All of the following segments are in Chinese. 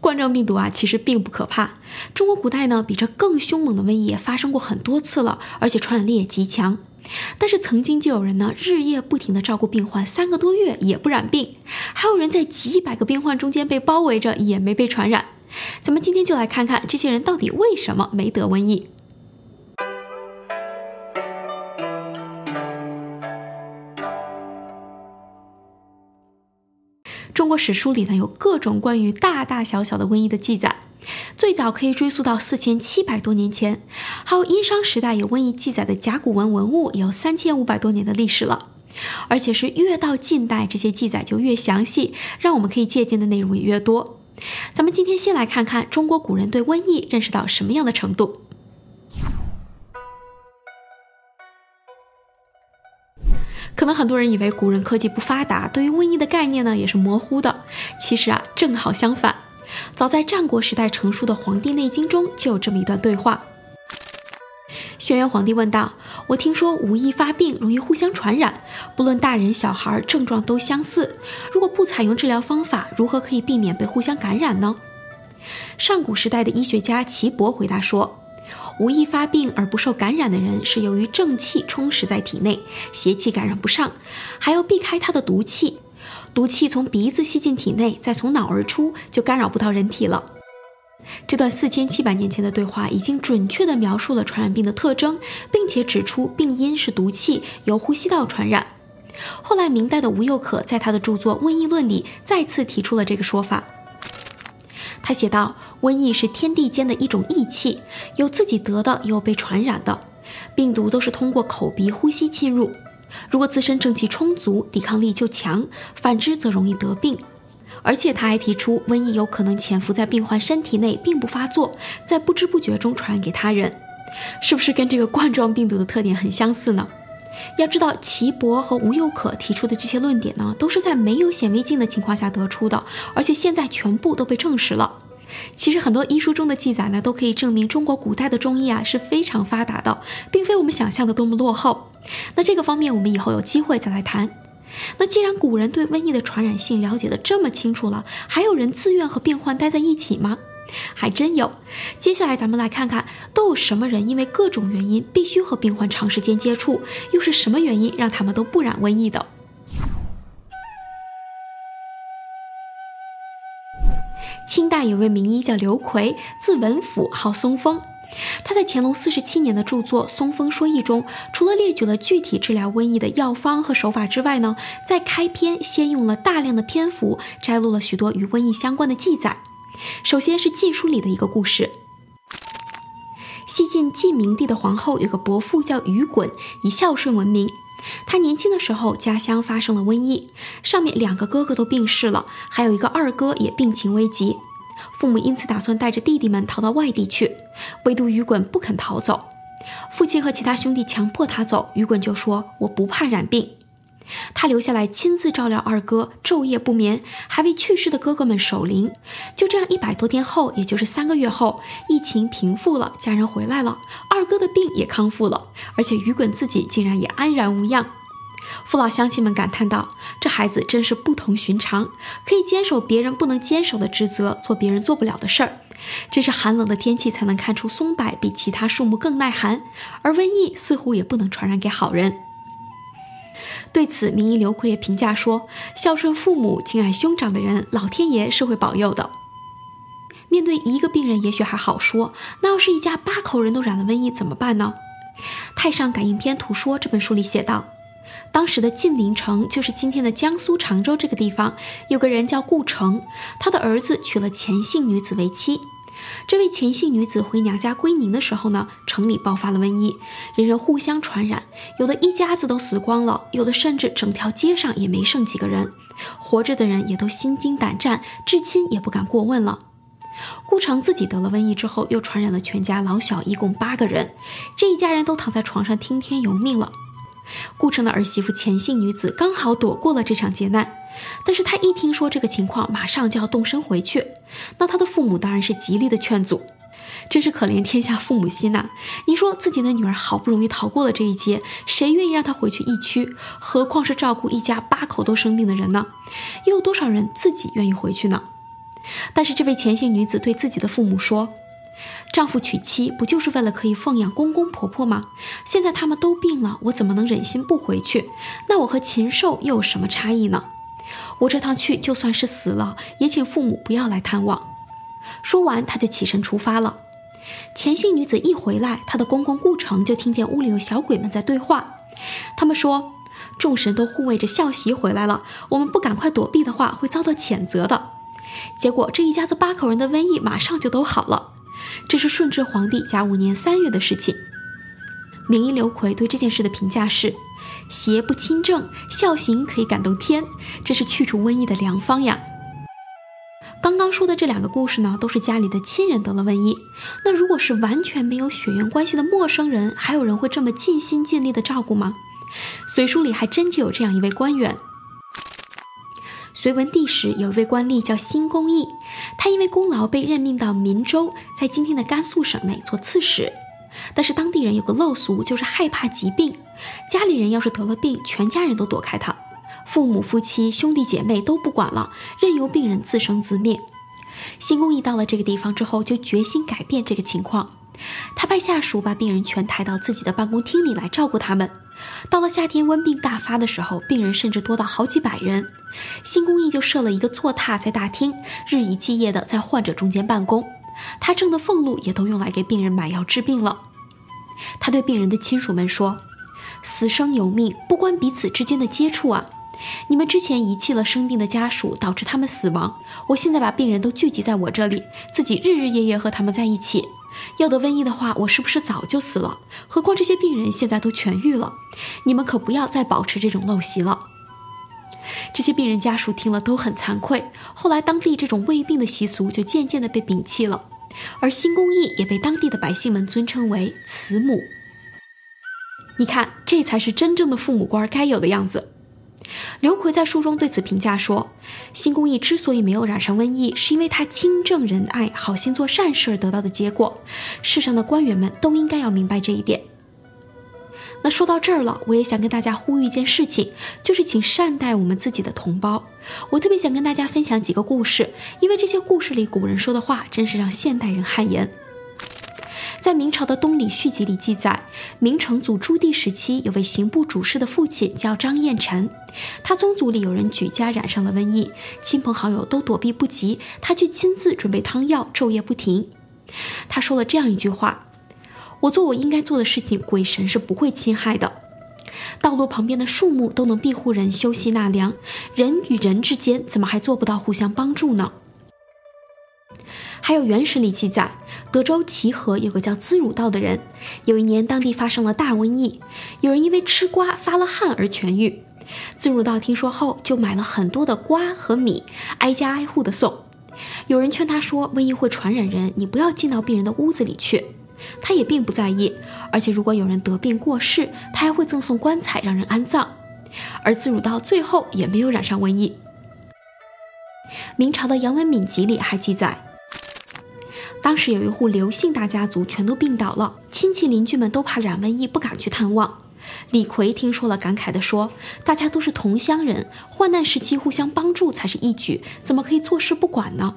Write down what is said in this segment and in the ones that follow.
冠状病毒啊，其实并不可怕。中国古代呢，比这更凶猛的瘟疫也发生过很多次了，而且传染力也极强。但是曾经就有人呢，日夜不停地照顾病患，三个多月也不染病；还有人在几百个病患中间被包围着，也没被传染。咱们今天就来看看这些人到底为什么没得瘟疫。中国史书里呢有各种关于大大小小的瘟疫的记载，最早可以追溯到四千七百多年前，还有殷商时代有瘟疫记载的甲骨文文物也有三千五百多年的历史了，而且是越到近代这些记载就越详细，让我们可以借鉴的内容也越多。咱们今天先来看看中国古人对瘟疫认识到什么样的程度。可能很多人以为古人科技不发达，对于瘟疫的概念呢也是模糊的。其实啊，正好相反。早在战国时代成书的《黄帝内经》中就有这么一段对话。轩辕皇帝问道：“我听说无疫发病容易互相传染，不论大人小孩，症状都相似。如果不采用治疗方法，如何可以避免被互相感染呢？”上古时代的医学家岐伯回答说。无意发病而不受感染的人，是由于正气充实在体内，邪气感染不上，还要避开他的毒气。毒气从鼻子吸进体内，再从脑而出，就干扰不到人体了。这段四千七百年前的对话，已经准确地描述了传染病的特征，并且指出病因是毒气由呼吸道传染。后来，明代的吴又可在他的著作《瘟疫论》里再次提出了这个说法。他写道：“瘟疫是天地间的一种疫气，有自己得的，也有被传染的。病毒都是通过口鼻呼吸侵入。如果自身正气充足，抵抗力就强；反之则容易得病。而且他还提出，瘟疫有可能潜伏在病患身体内，并不发作，在不知不觉中传染给他人。是不是跟这个冠状病毒的特点很相似呢？要知道，岐伯和吴又可提出的这些论点呢，都是在没有显微镜的情况下得出的，而且现在全部都被证实了。其实很多医书中的记载呢，都可以证明中国古代的中医啊是非常发达的，并非我们想象的多么落后。那这个方面我们以后有机会再来谈。那既然古人对瘟疫的传染性了解的这么清楚了，还有人自愿和病患待在一起吗？还真有。接下来咱们来看看，都有什么人因为各种原因必须和病患长时间接触，又是什么原因让他们都不染瘟疫的？清代有位名医叫刘奎，字文甫，号松风。他在乾隆四十七年的著作《松风说疫》中，除了列举了具体治疗瘟疫的药方和手法之外呢，在开篇先用了大量的篇幅摘录了许多与瘟疫相关的记载。首先是《晋书》里的一个故事：西晋晋明帝的皇后有个伯父叫于衮，以孝顺闻名。他年轻的时候，家乡发生了瘟疫，上面两个哥哥都病逝了，还有一个二哥也病情危急。父母因此打算带着弟弟们逃到外地去，唯独于衮不肯逃走。父亲和其他兄弟强迫他走，于衮就说：“我不怕染病。”他留下来亲自照料二哥，昼夜不眠，还为去世的哥哥们守灵。就这样一百多天后，也就是三个月后，疫情平复了，家人回来了，二哥的病也康复了，而且于衮自己竟然也安然无恙。父老乡亲们感叹道：“这孩子真是不同寻常，可以坚守别人不能坚守的职责，做别人做不了的事儿。真是寒冷的天气才能看出松柏比其他树木更耐寒，而瘟疫似乎也不能传染给好人。”对此，名医刘奎也评价说：“孝顺父母、敬爱兄长的人，老天爷是会保佑的。面对一个病人，也许还好说，那要是一家八口人都染了瘟疫怎么办呢？”《太上感应篇图说》这本书里写道。当时的晋陵城就是今天的江苏常州这个地方，有个人叫顾城，他的儿子娶了钱姓女子为妻。这位钱姓女子回娘家归宁的时候呢，城里爆发了瘟疫，人人互相传染，有的一家子都死光了，有的甚至整条街上也没剩几个人，活着的人也都心惊胆战，至亲也不敢过问了。顾城自己得了瘟疫之后，又传染了全家老小，一共八个人，这一家人都躺在床上听天由命了。顾城的儿媳妇钱姓女子刚好躲过了这场劫难，但是她一听说这个情况，马上就要动身回去。那她的父母当然是极力的劝阻，真是可怜天下父母心呐！你说自己的女儿好不容易逃过了这一劫，谁愿意让她回去疫区？何况是照顾一家八口都生病的人呢？又有多少人自己愿意回去呢？但是这位前姓女子对自己的父母说：“丈夫娶妻不就是为了可以奉养公公婆婆吗？现在他们都病了，我怎么能忍心不回去？那我和禽兽又有什么差异呢？我这趟去就算是死了，也请父母不要来探望。”说完，他就起身出发了。前姓女子一回来，她的公公顾城就听见屋里有小鬼们在对话。他们说：“众神都护卫着孝媳回来了，我们不赶快躲避的话，会遭到谴责的。”结果这一家子八口人的瘟疫马上就都好了。这是顺治皇帝甲午年三月的事情。名医刘奎对这件事的评价是：“邪不侵正，孝行可以感动天，这是去除瘟疫的良方呀。”刚刚说的这两个故事呢，都是家里的亲人得了瘟疫。那如果是完全没有血缘关系的陌生人，还有人会这么尽心尽力的照顾吗？隋书里还真就有这样一位官员。隋文帝时有一位官吏叫辛公义，他因为功劳被任命到岷州，在今天的甘肃省内做刺史。但是当地人有个陋俗，就是害怕疾病，家里人要是得了病，全家人都躲开他。父母、夫妻、兄弟姐妹都不管了，任由病人自生自灭。新公益到了这个地方之后，就决心改变这个情况。他派下属把病人全抬到自己的办公厅里来照顾他们。到了夏天瘟病大发的时候，病人甚至多到好几百人。新公益就设了一个坐榻在大厅，日以继夜的在患者中间办公。他挣的俸禄也都用来给病人买药治病了。他对病人的亲属们说：“死生有命，不关彼此之间的接触啊。”你们之前遗弃了生病的家属，导致他们死亡。我现在把病人都聚集在我这里，自己日日夜夜和他们在一起。要得瘟疫的话，我是不是早就死了？何况这些病人现在都痊愈了。你们可不要再保持这种陋习了。这些病人家属听了都很惭愧。后来，当地这种胃病的习俗就渐渐的被摒弃了，而新公义也被当地的百姓们尊称为慈母。你看，这才是真正的父母官该有的样子。刘奎在书中对此评价说：“辛公义之所以没有染上瘟疫，是因为他清正仁爱、好心做善事而得到的结果。世上的官员们都应该要明白这一点。”那说到这儿了，我也想跟大家呼吁一件事情，就是请善待我们自己的同胞。我特别想跟大家分享几个故事，因为这些故事里古人说的话，真是让现代人汗颜。在明朝的《东里续集》里记载，明成祖朱棣时期，有位刑部主事的父亲叫张彦臣，他宗族里有人举家染上了瘟疫，亲朋好友都躲避不及，他却亲自准备汤药，昼夜不停。他说了这样一句话：“我做我应该做的事情，鬼神是不会侵害的。道路旁边的树木都能庇护人休息纳凉，人与人之间怎么还做不到互相帮助呢？”还有《原始》里记载，德州齐河有个叫资汝道的人，有一年当地发生了大瘟疫，有人因为吃瓜发了汗而痊愈。资汝道听说后，就买了很多的瓜和米，挨家挨户的送。有人劝他说，瘟疫会传染人，你不要进到病人的屋子里去。他也并不在意，而且如果有人得病过世，他还会赠送棺材让人安葬。而自汝到最后也没有染上瘟疫。明朝的《杨文敏集》里还记载。当时有一户刘姓大家族全都病倒了，亲戚邻居们都怕染瘟疫，不敢去探望。李逵听说了，感慨地说：“大家都是同乡人，患难时期互相帮助才是义举，怎么可以坐视不管呢？”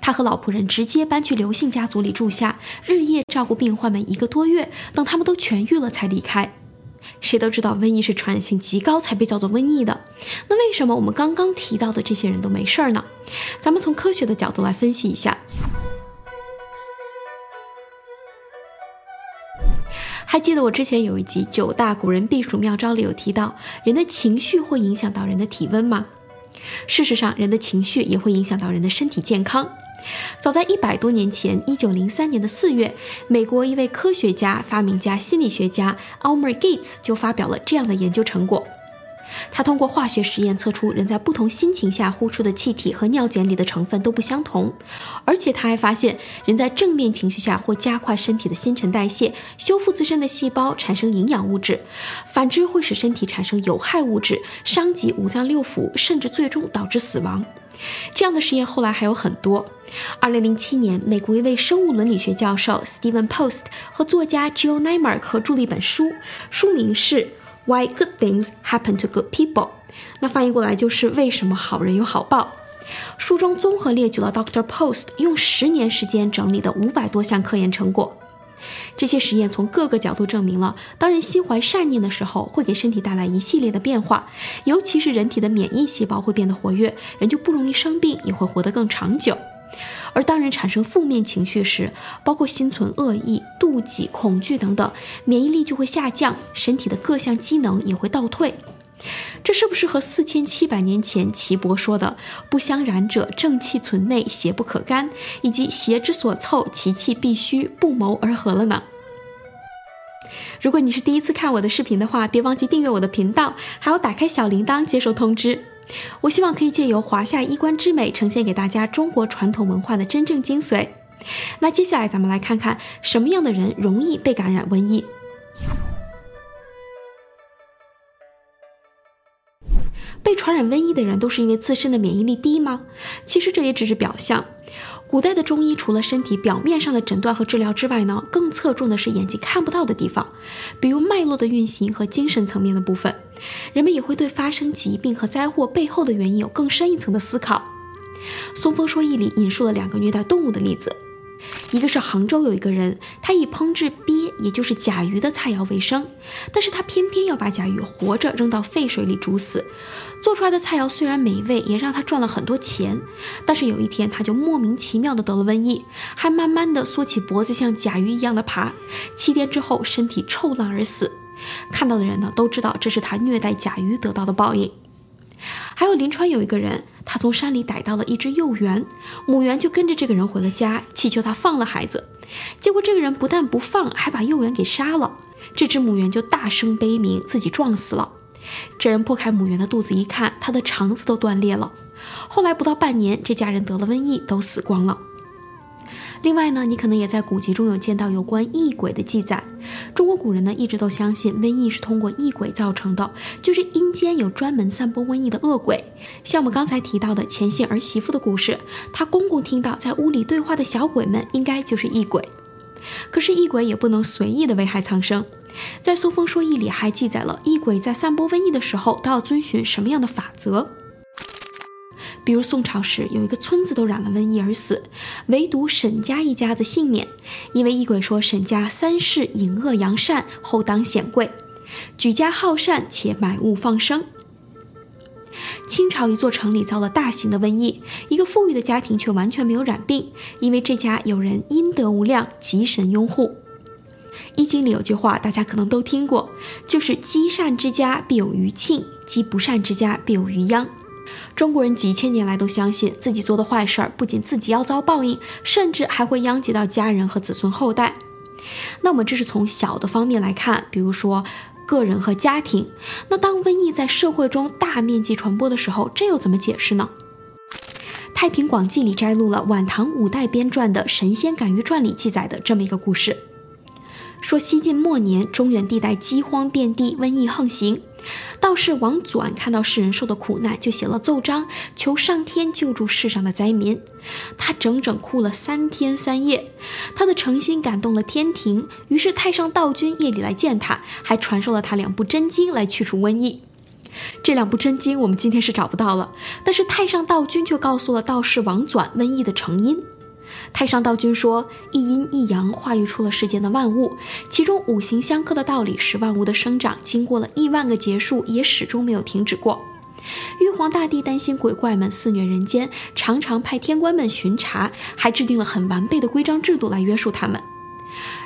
他和老仆人直接搬去刘姓家族里住下，日夜照顾病患们一个多月，等他们都痊愈了才离开。谁都知道瘟疫是传染性极高才被叫做瘟疫的，那为什么我们刚刚提到的这些人都没事儿呢？咱们从科学的角度来分析一下。还记得我之前有一集《九大古人避暑妙招》里有提到，人的情绪会影响到人的体温吗？事实上，人的情绪也会影响到人的身体健康。早在一百多年前，一九零三年的四月，美国一位科学家、发明家、心理学家 Almer Gates 就发表了这样的研究成果。他通过化学实验测出，人在不同心情下呼出的气体和尿碱里的成分都不相同，而且他还发现，人在正面情绪下会加快身体的新陈代谢，修复自身的细胞，产生营养物质；反之会使身体产生有害物质，伤及五脏六腑，甚至最终导致死亡。这样的实验后来还有很多。二零零七年，美国一位生物伦理学教授 Steven Post 和作家 Jill Neimark 合著了一本书，书名是。Why good things happen to good people？那翻译过来就是为什么好人有好报？书中综合列举了 Dr. Post 用十年时间整理的五百多项科研成果。这些实验从各个角度证明了，当人心怀善念的时候，会给身体带来一系列的变化，尤其是人体的免疫细胞会变得活跃，人就不容易生病，也会活得更长久。而当人产生负面情绪时，包括心存恶意、妒忌、恐惧等等，免疫力就会下降，身体的各项机能也会倒退。这是不是和四千七百年前岐伯说的“不相染者，正气存内，邪不可干”以及“邪之所凑，其气必虚，不谋而合”了呢？如果你是第一次看我的视频的话，别忘记订阅我的频道，还要打开小铃铛接收通知。我希望可以借由华夏衣冠之美，呈现给大家中国传统文化的真正精髓。那接下来咱们来看看什么样的人容易被感染瘟疫。被传染瘟疫的人都是因为自身的免疫力低吗？其实这也只是表象。古代的中医除了身体表面上的诊断和治疗之外呢，更侧重的是眼睛看不到的地方，比如脉络的运行和精神层面的部分。人们也会对发生疾病和灾祸背后的原因有更深一层的思考。《松风说义》里引述了两个虐待动物的例子。一个是杭州有一个人，他以烹制鳖，也就是甲鱼的菜肴为生，但是他偏偏要把甲鱼活着扔到沸水里煮死。做出来的菜肴虽然美味，也让他赚了很多钱，但是有一天他就莫名其妙的得了瘟疫，还慢慢的缩起脖子像甲鱼一样的爬，七天之后身体臭烂而死。看到的人呢都知道这是他虐待甲鱼得到的报应。还有临川有一个人，他从山里逮到了一只幼猿，母猿就跟着这个人回了家，祈求他放了孩子。结果这个人不但不放，还把幼猿给杀了。这只母猿就大声悲鸣，自己撞死了。这人破开母猿的肚子一看，它的肠子都断裂了。后来不到半年，这家人得了瘟疫，都死光了。另外呢，你可能也在古籍中有见到有关异鬼的记载。中国古人呢一直都相信瘟疫是通过异鬼造成的，就是阴间有专门散播瘟疫的恶鬼。像我们刚才提到的前线儿媳妇的故事，她公公听到在屋里对话的小鬼们，应该就是异鬼。可是异鬼也不能随意的危害苍生，在《苏风说义》里还记载了异鬼在散播瘟疫的时候都要遵循什么样的法则。比如宋朝时，有一个村子都染了瘟疫而死，唯独沈家一家子幸免，因为异鬼说沈家三世隐恶扬善，后当显贵，举家好善且买物放生。清朝一座城里遭了大型的瘟疫，一个富裕的家庭却完全没有染病，因为这家有人阴德无量，吉神拥护。易经里有句话，大家可能都听过，就是积善之家必有余庆，积不善之家必有余殃。中国人几千年来都相信自己做的坏事儿，不仅自己要遭报应，甚至还会殃及到家人和子孙后代。那么这是从小的方面来看，比如说个人和家庭。那当瘟疫在社会中大面积传播的时候，这又怎么解释呢？《太平广记》里摘录了晚唐五代编撰的《神仙感遇传》里记载的这么一个故事。说西晋末年，中原地带饥荒遍地，瘟疫横行。道士王纂看到世人受的苦难，就写了奏章，求上天救助世上的灾民。他整整哭了三天三夜，他的诚心感动了天庭，于是太上道君夜里来见他，还传授了他两部真经来去除瘟疫。这两部真经我们今天是找不到了，但是太上道君却告诉了道士王纂瘟疫的成因。太上道君说：“一阴一阳化育出了世间的万物，其中五行相克的道理使万物的生长经过了亿万个劫数，也始终没有停止过。玉皇大帝担心鬼怪们肆虐人间，常常派天官们巡查，还制定了很完备的规章制度来约束他们。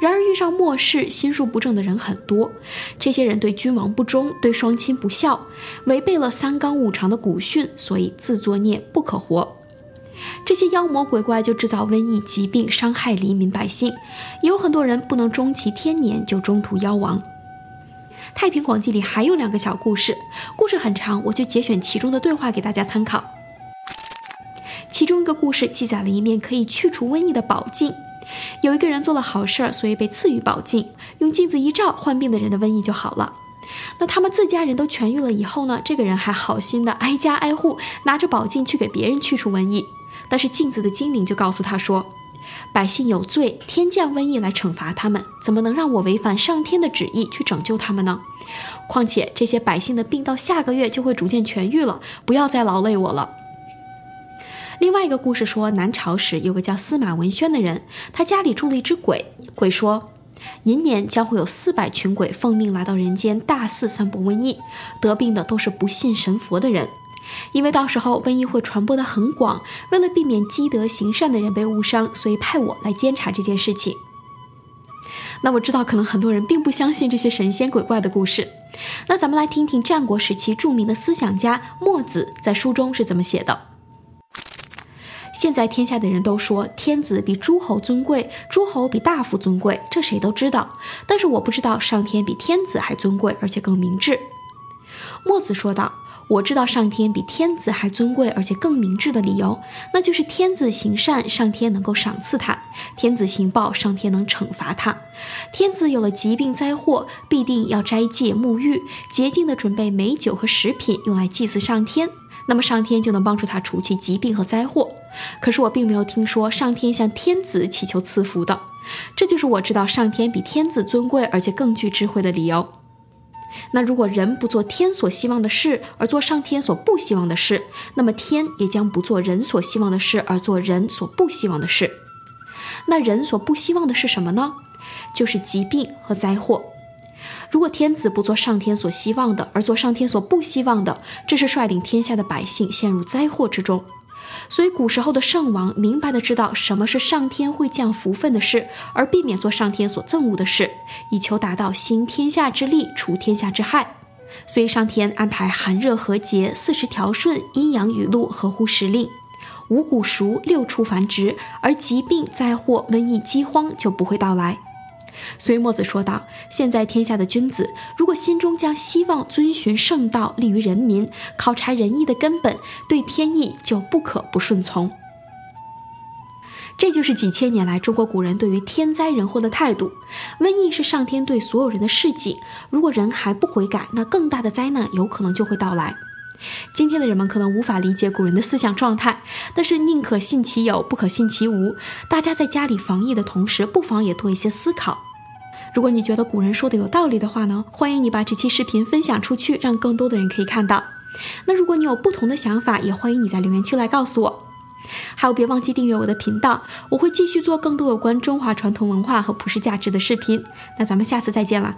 然而遇上末世，心术不正的人很多，这些人对君王不忠，对双亲不孝，违背了三纲五常的古训，所以自作孽不可活。”这些妖魔鬼怪就制造瘟疫疾病，伤害黎民百姓，也有很多人不能终其天年就中途夭亡。《太平广记》里还有两个小故事，故事很长，我就节选其中的对话给大家参考。其中一个故事记载了一面可以去除瘟疫的宝镜，有一个人做了好事儿，所以被赐予宝镜，用镜子一照，患病的人的瘟疫就好了。那他们自家人都痊愈了以后呢？这个人还好心的挨家挨户拿着宝镜去给别人去除瘟疫。但是镜子的精灵就告诉他说：“百姓有罪，天降瘟疫来惩罚他们，怎么能让我违反上天的旨意去拯救他们呢？况且这些百姓的病到下个月就会逐渐痊愈了，不要再劳累我了。”另外一个故事说，南朝时有个叫司马文宣的人，他家里住了一只鬼，鬼说。寅年将会有四百群鬼奉命来到人间，大肆散播瘟疫。得病的都是不信神佛的人，因为到时候瘟疫会传播的很广。为了避免积德行善的人被误伤，所以派我来监察这件事情。那我知道，可能很多人并不相信这些神仙鬼怪的故事。那咱们来听听战国时期著名的思想家墨子在书中是怎么写的。现在天下的人都说天子比诸侯尊贵，诸侯比大夫尊贵，这谁都知道。但是我不知道上天比天子还尊贵，而且更明智。墨子说道：“我知道上天比天子还尊贵，而且更明智的理由，那就是天子行善，上天能够赏赐他；天子行暴，上天能惩罚他。天子有了疾病灾祸，必定要斋戒沐浴，洁净的准备美酒和食品，用来祭祀上天。”那么上天就能帮助他除去疾病和灾祸。可是我并没有听说上天向天子祈求赐福的，这就是我知道上天比天子尊贵而且更具智慧的理由。那如果人不做天所希望的事，而做上天所不希望的事，那么天也将不做人所希望的事，而做人所不希望的事。那人所不希望的是什么呢？就是疾病和灾祸。如果天子不做上天所希望的，而做上天所不希望的，这是率领天下的百姓陷入灾祸之中。所以古时候的圣王明白的知道什么是上天会降福分的事，而避免做上天所憎恶的事，以求达到兴天下之利，除天下之害。所以上天安排寒热和节，四时调顺，阴阳雨露合乎时令，五谷熟，六畜繁殖，而疾病、灾祸、瘟疫、饥荒就不会到来。所以墨子说道：“现在天下的君子，如果心中将希望遵循圣道，利于人民，考察仁义的根本，对天意就不可不顺从。”这就是几千年来中国古人对于天灾人祸的态度。瘟疫是上天对所有人的示警，如果人还不悔改，那更大的灾难有可能就会到来。今天的人们可能无法理解古人的思想状态，但是宁可信其有，不可信其无。大家在家里防疫的同时，不妨也多一些思考。如果你觉得古人说的有道理的话呢，欢迎你把这期视频分享出去，让更多的人可以看到。那如果你有不同的想法，也欢迎你在留言区来告诉我。还有，别忘记订阅我的频道，我会继续做更多有关中华传统文化和普世价值的视频。那咱们下次再见了。